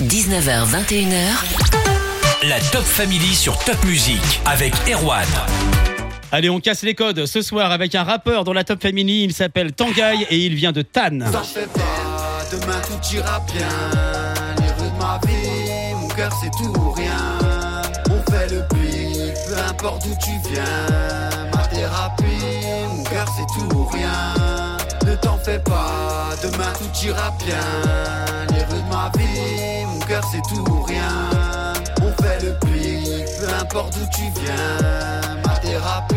19h, 21h, La Top Family sur Top Music avec Erwan. Allez, on casse les codes ce soir avec un rappeur dans la Top Family. Il s'appelle Tanguy et il vient de Tannes. T'en fais pas, demain tout ira bien. Les rues de ma vie, mon cœur c'est tout ou rien. On fait le pic, peu importe d'où tu viens. Ma thérapie, mon cœur c'est tout ou rien. Ne t'en fais pas, demain tout ira bien. Les rues de ma vie, mon cœur c'est tout ou rien. On fait le pic, peu importe d'où tu viens. Ma thérapie,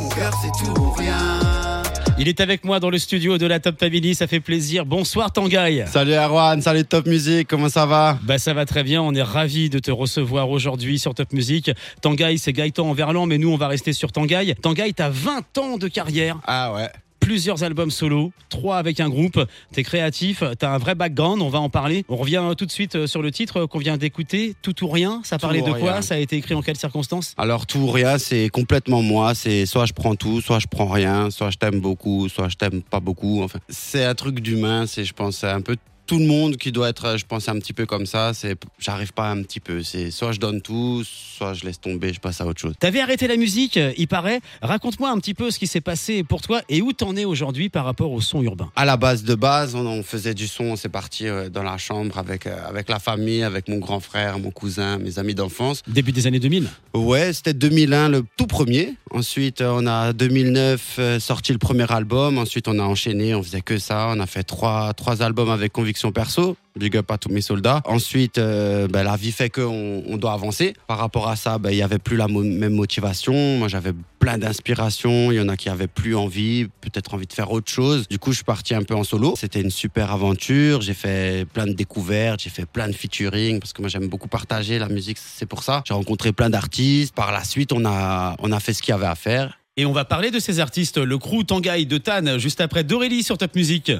mon cœur c'est tout ou rien. Il est avec moi dans le studio de la Top Family. Ça fait plaisir. Bonsoir Tanguy. Salut Erwan, salut Top Music, comment ça va? Bah ça va très bien, on est ravis de te recevoir aujourd'hui sur Top Music. Tanguy, c'est Gaëtan en Verlan, mais nous on va rester sur Tanguy. Tanguy, t'as 20 ans de carrière, Ah ouais. Plusieurs albums solo, trois avec un groupe, t'es créatif, t'as un vrai background, on va en parler. On revient tout de suite euh, sur le titre qu'on vient d'écouter, Tout ou Rien, ça parlait de quoi rien. Ça a été écrit en quelles circonstances Alors tout ou rien, c'est complètement moi. C'est soit je prends tout, soit je prends rien, soit je t'aime beaucoup, soit je t'aime pas beaucoup. Enfin, c'est un truc d'humain. C'est, je pense, un peu tout le monde qui doit être, je pense, un petit peu comme ça. C'est, j'arrive pas un petit peu. C'est soit je donne tout, soit je laisse tomber, je passe à autre chose. T'avais arrêté la musique, euh, il paraît. Raconte-moi un petit peu ce qui s'est passé pour toi et où t'en es aujourd'hui par rapport au son urbain. À la base de base, on, on faisait du son. C'est parti euh, dans la chambre avec euh, avec la famille, avec mon grand frère, mon cousin, mes amis d'enfance. Début des années 2000 Ouais, c'était 2001 le tout premier. Ensuite, euh, on a 2009 euh, sorti le premier album. Ensuite, on a enchaîné, on faisait que ça. On a fait trois, trois albums avec conviction perso. Big up à tous mes soldats. Ensuite, euh, ben, la vie fait qu'on on doit avancer. Par rapport à ça, ben, il y avait plus la même motivation. Moi, j'avais plein d'inspiration. Il y en a qui avaient plus envie, peut-être envie de faire autre chose. Du coup, je suis parti un peu en solo. C'était une super aventure. J'ai fait plein de découvertes. J'ai fait plein de featuring parce que moi, j'aime beaucoup partager la musique. C'est pour ça. J'ai rencontré plein d'artistes. Par la suite, on a, on a fait ce qu'il y avait à faire. Et on va parler de ces artistes, le crew Tanguy de Tannes, juste après Dorélie sur Top Music.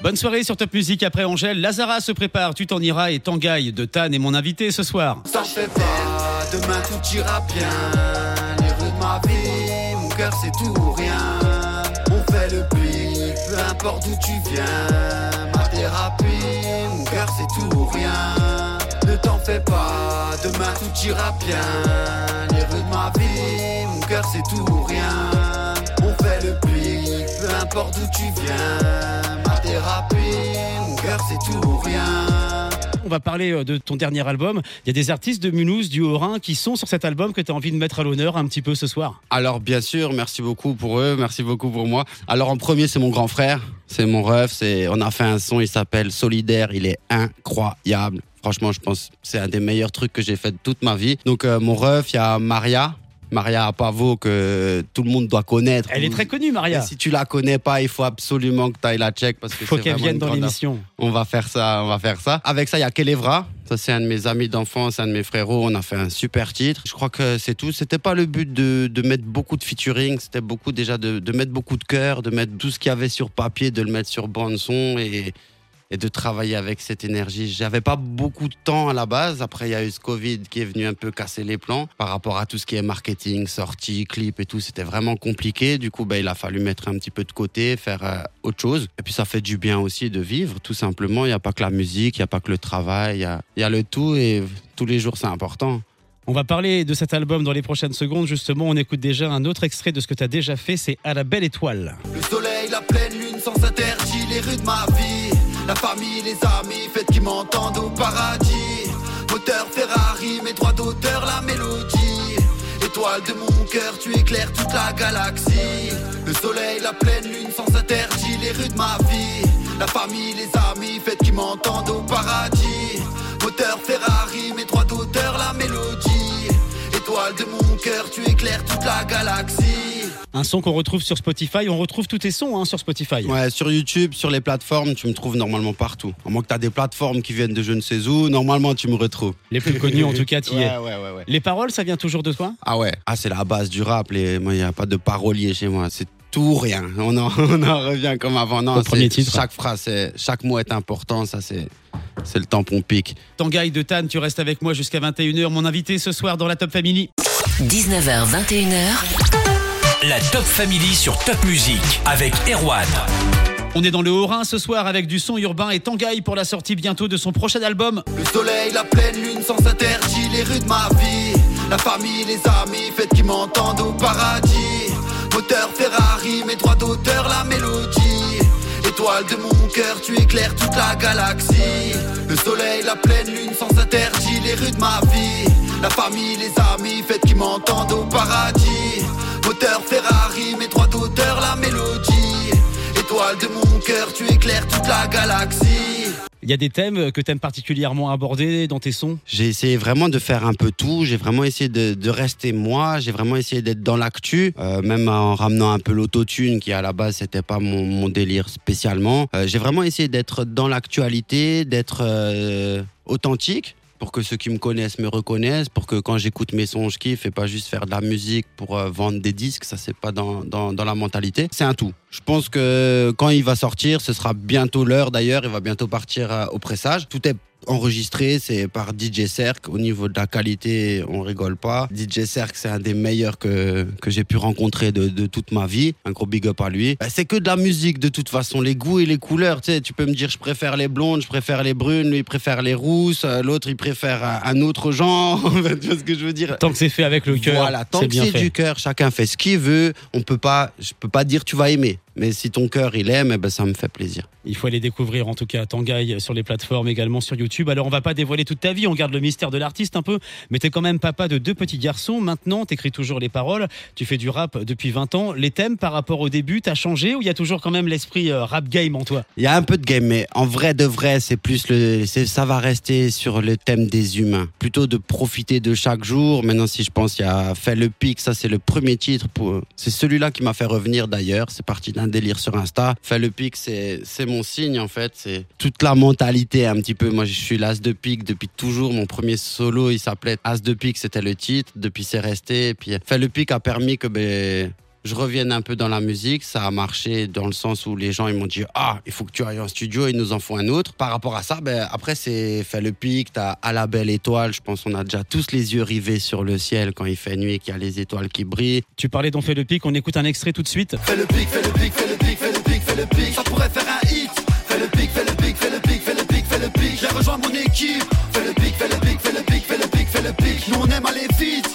Bonne soirée sur Top Music après Angèle. Lazara se prépare, tu t'en iras et Tanguy de Tannes est mon invité ce soir. T'en fais pas, demain tout ira bien. Les rues de ma vie, mon cœur c'est tout ou rien. On fait le pic, peu importe d'où tu viens. Ma thérapie, mon cœur c'est tout ou rien. Ne t'en fais pas, demain tout ira bien. Les rues de ma vie, mon cœur c'est tout ou rien. On fait le pic, peu importe d'où tu viens. Ma thérapie, mon cœur c'est tout ou rien. On va parler euh, de ton dernier album. Il y a des artistes de Mulhouse, du Haut-Rhin, qui sont sur cet album que tu as envie de mettre à l'honneur un petit peu ce soir. Alors bien sûr, merci beaucoup pour eux, merci beaucoup pour moi. Alors en premier, c'est mon grand frère, c'est mon ref, c'est on a fait un son, il s'appelle Solidaire, il est incroyable. Franchement, je pense que c'est un des meilleurs trucs que j'ai fait de toute ma vie. Donc euh, mon ref, il y a Maria, Maria Pavo que tout le monde doit connaître. Elle est très connue, Maria. Et si tu la connais pas, il faut absolument que tu ailles la check parce que Faut qu'elle vienne dans l'émission. on va faire ça, on va faire ça. Avec ça, il y a Kelevra. Ça, c'est un de mes amis d'enfance, un de mes frérots. On a fait un super titre. Je crois que c'est tout. C'était pas le but de, de mettre beaucoup de featuring. C'était beaucoup déjà de, de mettre beaucoup de cœur, de mettre tout ce qu'il y avait sur papier, de le mettre sur bande son et, et de travailler avec cette énergie. J'avais pas beaucoup de temps à la base. Après, il y a eu ce Covid qui est venu un peu casser les plans par rapport à tout ce qui est marketing, sortie, clip et tout. C'était vraiment compliqué. Du coup, ben, il a fallu mettre un petit peu de côté, faire euh, autre chose. Et puis, ça fait du bien aussi de vivre, tout simplement. Il n'y a pas que la musique, il n'y a pas que le travail, il y a, il y a le tout et tous les jours, c'est important. On va parler de cet album dans les prochaines secondes. Justement, on écoute déjà un autre extrait de ce que tu as déjà fait. C'est À la belle étoile. Le soleil, la pleine lune, sans interdit, les rues de ma vie. La famille, les amis, faites qui m'entendent au paradis. Moteur Ferrari, mes droits d'auteur, la mélodie. Étoile de mon cœur, tu éclaires toute la galaxie. Le soleil, la pleine lune, sans interdit, les rues de ma vie. La famille, les amis, faites qui m'entendent au paradis. Moteur Ferrari, mes droits d'auteur, la mélodie. Étoile de mon cœur, tu éclaires toute la galaxie. Un son qu'on retrouve sur Spotify. On retrouve tous tes sons hein, sur Spotify. Ouais, sur YouTube, sur les plateformes, tu me trouves normalement partout. À moins que tu as des plateformes qui viennent de je ne sais où, normalement, tu me retrouves. Les plus connus, en tout cas, tu y es. ouais, ouais, ouais, ouais. Les paroles, ça vient toujours de toi? Ah ouais, ah, c'est la base du rap. Les... Moi, il n'y a pas de parolier chez moi. C'est tout ou rien. On en, on en revient comme avant. Non, premier titre. Chaque phrase, c'est- chaque mot est important. Ça, c'est, c'est le tampon pic. Tanguy de Tannes, tu restes avec moi jusqu'à 21h. Mon invité ce soir dans la Top Family. 19h, 21h, La Top Family sur Top Music avec Erwan. On est dans le Haut-Rhin ce soir avec du son urbain et Tangaï pour la sortie bientôt de son prochain album. Le soleil, la pleine lune, sans interdit, les rues de ma vie. La famille, les amis, faites qui m'entendent au paradis. Moteur Ferrari, mes droits d'auteur, la mélodie. Étoile de mon cœur, tu éclaires toute la galaxie. Le soleil, la pleine lune, sans interdit, les rues de ma vie. La famille, les amis, faites qui m'entendent au paradis. Moteur Ferrari, mes droits d'auteur, la mélodie. Étoile de mon cœur, tu éclaires toute la galaxie. Il y a des thèmes que tu aimes particulièrement aborder dans tes sons? J'ai essayé vraiment de faire un peu tout. J'ai vraiment essayé de, rester moi. J'ai vraiment essayé d'être dans l'actu, euh, même en ramenant un peu l'autotune qui à la base c'était pas mon, mon délire spécialement. Euh, J'ai vraiment essayé d'être dans l'actualité, d'être euh, authentique pour que ceux qui me connaissent me reconnaissent, pour que quand j'écoute mes sons, je kiffe et pas juste faire de la musique pour euh, vendre des disques, ça c'est pas dans, dans, dans la mentalité. C'est un tout. Je pense que quand il va sortir, ce sera bientôt l'heure d'ailleurs, il va bientôt partir euh, au pressage. Tout est enregistré, c'est par DJ Cerc. Au niveau de la qualité, on rigole pas. DJ Cerc, c'est un des meilleurs que, que j'ai pu rencontrer de, de toute ma vie. Un gros big up à lui. Bah, c'est que de la musique de toute façon, les goûts et les couleurs. Tu sais, tu peux me dire, je préfère les blondes, je préfère les brunes, lui il préfère les rousses, euh, l'autre il préfère un, autre genre. tu vois ce que je veux dire? Tant que c'est fait avec le cœur, Voilà, tant que c'est du cœur, chacun fait ce qu'il veut. On peut pas, je peux pas dire tu vas aimer. Mais si ton cœur il aime, eh ben, ça me fait plaisir. Il faut aller découvrir en tout cas Tangaï sur les plateformes également sur YouTube. Alors on va pas dévoiler toute ta vie, on garde le mystère de l'artiste un peu, mais t'es quand même papa de deux petits garçons. Maintenant, t'écris toujours les paroles, tu fais du rap depuis 20 ans. Les thèmes par rapport au début, t'as changé ou il y a toujours quand même l'esprit euh, rap game en toi? Il y a un peu de game, mais en vrai de vrai, c'est plus le, ça va rester sur le thème des humains. Plutôt de profiter de chaque jour. Maintenant, si je pense, il y a fait le pic, ça c'est le premier titre. Pour, c'est celui-là qui m'a fait revenir d'ailleurs. C'est parti d'un délire sur Insta. Fait le pic, c'est, mon signe en fait. C'est toute la mentalité un petit peu. Moi, je suis l'as de pique depuis toujours. Mon premier solo, il s'appelait As de pique, c'était le titre. Depuis, c'est resté. Et puis, fait le pic a permis que ben je revienne un peu dans la musique. Ça a marché dans le sens où les gens ils m'ont dit ah il faut que tu ailles en studio, ils nous en font un autre. Par rapport à ça, ben après c'est fait le pic, t'as à la belle étoile. Je pense qu'on a déjà tous les yeux rivés sur le ciel quand il fait nuit et qu'il y a les étoiles qui brillent. Tu parlais d'On fait le pic, on écoute un extrait tout de suite. Fais le pic, fais le pic, fais le pic, fais le pic, fais le pic. Ça pourrait faire un hit. Fais le pic, fais le pic, fais le pic, fais le pic, fais le pic. J'ai rejoint mon équipe. Fais le pic, fais le pic, fais le pic, fais le pic, fais le pic. Nous on aime aller vite.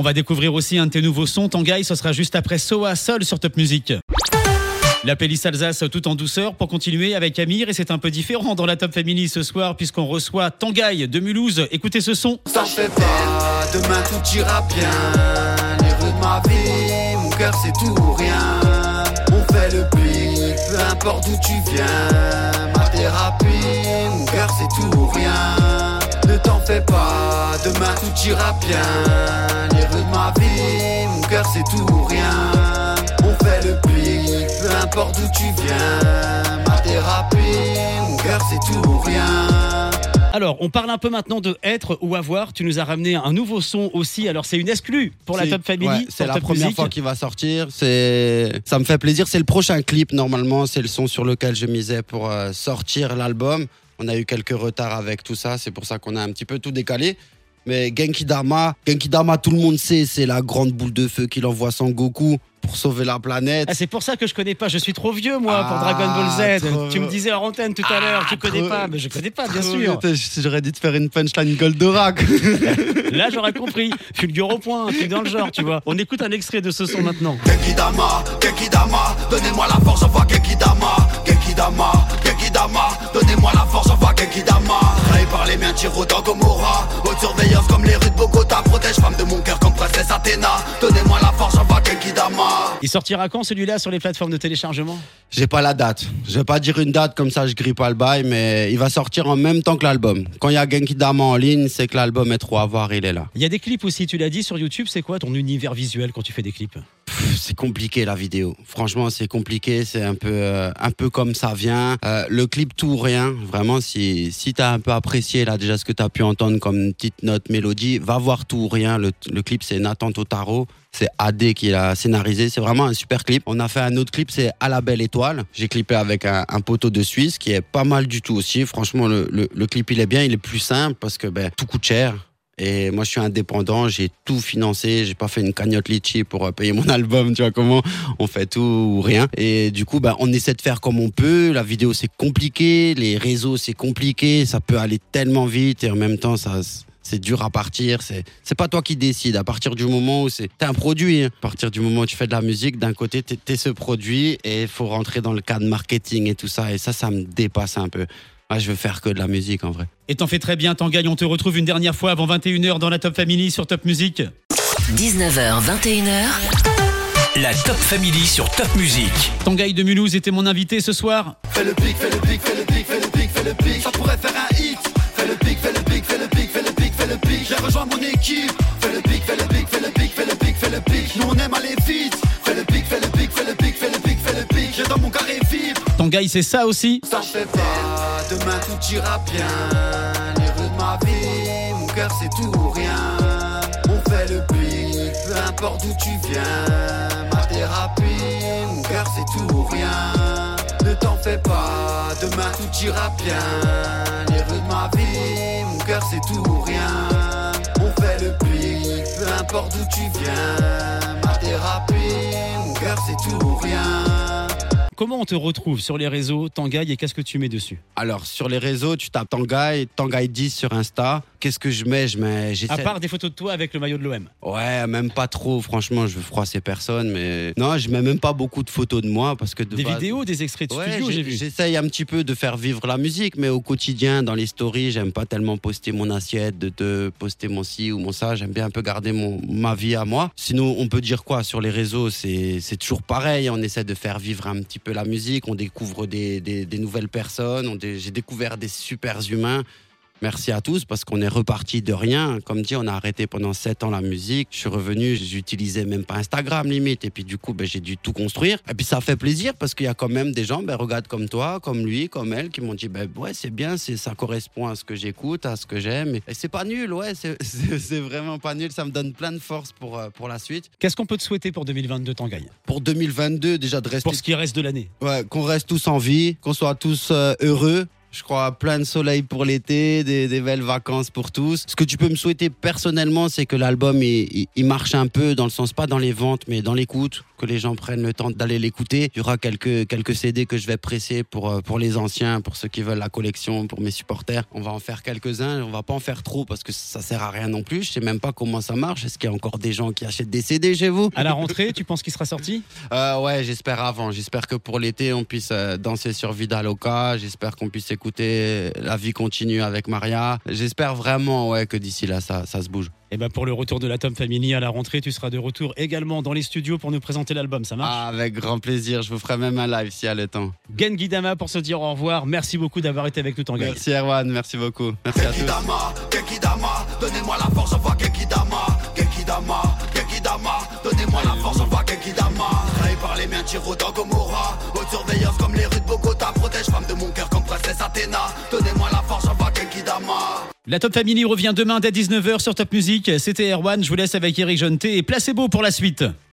On va découvrir aussi un de tes nouveaux sons, Tangaï, ce sera juste après Soa Sol sur Top Music. La playlist Alsace tout en douceur pour continuer avec Amir et c'est un peu différent dans la Top Family ce soir puisqu'on reçoit Tangaï de Mulhouse. Écoutez ce son. Ça fait demain tout ira bien. On fait le peu importe d'où tu viens. Ma thérapie, mon cœur c'est tout ou rien. Ne t'en fais pas, demain tout ira bien. Les rues de ma vie, mon cœur c'est tout ou rien. On fait le pic, peu importe d'où tu viens. Ma thérapie, mon cœur c'est tout ou rien. Alors, on parle un peu maintenant de être ou avoir. Tu nous as ramené un nouveau son aussi. Alors, c'est une exclue pour la Top Family. ouais, c'est la Top première Music. fois qu'il va sortir. C'est, ça me fait plaisir. C'est le prochain clip normalement. C'est le son sur lequel je misais pour euh, sortir l'album. On a eu quelques retards avec tout ça. C'est pour ça qu'on a un petit peu tout décalé. Mais Genki Dama, Genki Dama, tout le monde sait, c'est la grande boule de feu qu'il envoie sans Goku pour sauver la planète. Ah, c'est pour ça que je connais pas. Je suis trop vieux, moi, pour Ah, Dragon Ball Z. trop- Tu me disais en antenne tout à l'heure, tu connais trop- pas. Mais je connais pas, bien sûr. J'aurais dû te faire une punchline Goldorak. Là, j'aurais compris. Fulgure au point, un truc dans le genre, tu vois. On écoute un extrait de ce son maintenant. Genkidama, Genkidama, donnez-moi la force, j'envoie Genkidama, Genkidama, Genkidama, donnez-moi la force, j'envoie Genkidama. Trahi par les miens, tiro dans Gomorrah, haute surveillance comme les rues de Bogota, protège femme de mon cœur comme princesse Athéna, donnez-moi la force, j'envoie Genkidama. Il sortira quand celui-là sur les plateformes de téléchargement? J'ai pas la date. Je vais pas dire une date comme ça, je grille pas le bail, mais il va sortir en même temps que l'album. Quand il y a Genki Dama en ligne, c'est que l'album est trop à voir, il est là. Il y a des clips aussi, tu l'as dit sur YouTube. C'est quoi ton univers visuel quand tu fais des clips? C'est compliqué la vidéo. Franchement, c'est compliqué. C'est un peu, euh, un peu comme ça vient. Euh, le clip tout ou rien. Vraiment, si, si t'as un peu apprécié là déjà ce que t'as pu entendre comme petite note mélodie, va voir tout ou rien. Le, clip c'est Nathan Totaro. C'est AD qui l'a scénarisé. C'est vraiment un super clip. On a fait un autre clip, c'est À la belle étoile. J'ai clippé avec un, poteau de Suisse qui est pas mal du tout aussi. Franchement, le clip il est bien. Il est plus simple parce que ben, tout coûte cher. Et moi, je suis indépendant, j'ai tout financé, j'ai pas fait une cagnotte litchi pour euh, payer mon album, tu vois comment on fait tout ou rien. Et du coup, bah, on essaie de faire comme on peut. La vidéo, c'est compliqué, les réseaux, c'est compliqué, ça peut aller tellement vite et en même temps, ça c'est dur à partir. C'est c'est pas toi qui décides. À partir du moment où c'est t'es un produit. hein. À partir du moment où tu fais de la musique, d'un côté t'es es ce produit et faut rentrer dans le cadre marketing et tout ça. Et ça, ça me dépasse un peu. Moi, je veux faire que de la musique en vrai. Et t'en fais très bien, Tanguy. On te retrouve une dernière fois avant 21h dans la Top Family sur Top Music. 19h, 21h, La Top Family sur Top Music. Tanguy de Mulhouse était mon invité ce soir. Fais le pic, fais le pic, fais le pic, fais le pic, fais le pic. Ça pourrait faire un hit. Fais le pic, fais le pic, fais le pic, fais le pic, fais le pic. J'ai rejoint mon équipe. Fais le pic, fais le pic, fais le pic, fais le pic, fais le pic. Nous on aime aller vite. Fais le pic, fais le dans mon carré fibre. Tanguy, c'est ça aussi. Ça fait pas, demain tout ira bien. Les rues de ma vie, mon cœur c'est tout ou rien. On fait le pic, peu importe d'où tu viens. Ma thérapie, mon cœur c'est tout ou rien. Ne t'en fais pas, demain tout ira bien. Les rues de ma vie, mon cœur c'est tout ou rien. On fait le pic, peu importe d'où tu viens. Ma thérapie, mon cœur c'est tout ou rien. Comment on te retrouve sur les réseaux, Tanguy, et qu'est-ce que tu mets dessus? Alors, sur les réseaux, tu tapes Tanguy, Tanguy 10 sur Insta. Qu'est-ce que je mets? Je mets. À part des photos de toi avec le maillot de l'OM. Ouais, même pas trop. Franchement, je veux froisser personne, mais non, je mets même pas beaucoup de photos de moi parce que de Des base- vidéos, des extraits de Ouais, studio, j'ai vu. j'essaye un petit peu de faire vivre la musique, mais au quotidien, dans les stories, j'aime pas tellement poster mon assiette, de te poster mon ci ou mon ça. J'aime bien un peu garder mon, ma vie à moi. Sinon, on peut dire quoi sur les réseaux? C'est c'est toujours pareil. On essaie de faire vivre un petit peu la musique. On découvre des, des- des nouvelles personnes. J'ai découvert des super humains. Merci à tous parce qu'on est reparti de rien. Comme dit, on a arrêté pendant sept ans la musique. Je suis revenu, j'utilisais même pas Instagram limite. Et puis du coup, ben, j'ai dû tout construire. Et puis ça fait plaisir parce qu'il y a quand même des gens, ben, regarde comme toi, comme lui, comme elle, qui m'ont dit, ben, ouais, c'est bien, c'est, ça correspond à ce que j'écoute, à ce que j'aime. Et c'est pas nul, ouais, c'est, vraiment pas nul. Ça me donne plein de force pour, euh, pour la suite. Qu'est-ce qu'on peut te souhaiter pour 2022, Tanguy Pour 2022, déjà de rester Pour ce qui reste de l'année. Ouais, qu'on reste tous en vie, qu'on soit tous euh, heureux. Je crois plein de soleil pour l'été, des, des belles vacances pour tous. Ce que tu peux me souhaiter personnellement, c'est que l'album il, il- il marche un peu dans le sens pas dans les ventes, mais dans l'écoute, que les gens prennent le temps d'aller l'écouter. Il y aura quelques quelques CD que je vais presser pour euh, pour les anciens, pour ceux qui veulent la collection, pour mes supporters. On va en faire quelques-uns, on va pas en faire trop parce que ça sert à rien non plus. Je sais même pas comment ça marche. Est-ce qu'il y a encore des gens qui achètent des CD chez vous? À la rentrée, tu penses qu'il sera sorti? Euh, ouais, j'espère avant. J'espère que pour l'été, on puisse euh, danser sur Vida Loca. J'espère qu'on puisse écouter La vie continue avec Maria. J'espère vraiment ouais, que d'ici là, ça, ça se bouge. Et ben pour le retour de la Tom Family à la rentrée, tu seras de retour également dans les studios pour nous présenter l'album, ça marche? Ah, avec grand plaisir. Je vous ferai même un live s'il y a le temps. Gengi Dama pour se dire au revoir. Merci beaucoup d'avoir été avec nous, Tanguy. Merci Erwan, merci beaucoup. Merci à tous. Donnez-moi la force, on va donnez-moi la force, va Genkidama. Trahi par les miens, tiro dans Gomorrah, haute surveillance comme les rues de Bogota, protège femme de mon cœur comme princesse Athéna. Donnez-moi la force, va Genkidama. La Top Family revient demain dès 19h sur Top Music. C'était Erwan, je vous laisse avec Eric Jonté et placebo pour la suite.